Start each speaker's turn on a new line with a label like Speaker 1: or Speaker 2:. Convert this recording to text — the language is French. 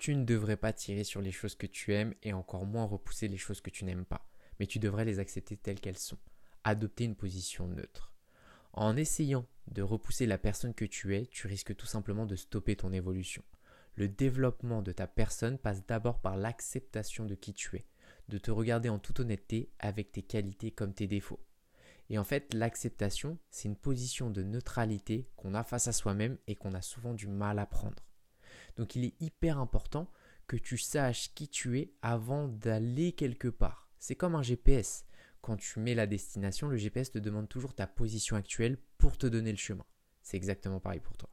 Speaker 1: Tu ne devrais pas tirer sur les choses que tu aimes et encore moins repousser les choses que tu n'aimes pas, mais tu devrais les accepter telles qu'elles sont. Adopter une position neutre. En essayant de repousser la personne que tu es, tu risques tout simplement de stopper ton évolution. Le développement de ta personne passe d'abord par l'acceptation de qui tu es, de te regarder en toute honnêteté avec tes qualités comme tes défauts. Et en fait, l'acceptation, c'est une position de neutralité qu'on a face à soi-même et qu'on a souvent du mal à prendre. Donc il est hyper important que tu saches qui tu es avant d'aller quelque part. C'est comme un GPS. Quand tu mets la destination, le GPS te demande toujours ta position actuelle pour te donner le chemin. C'est exactement pareil pour toi.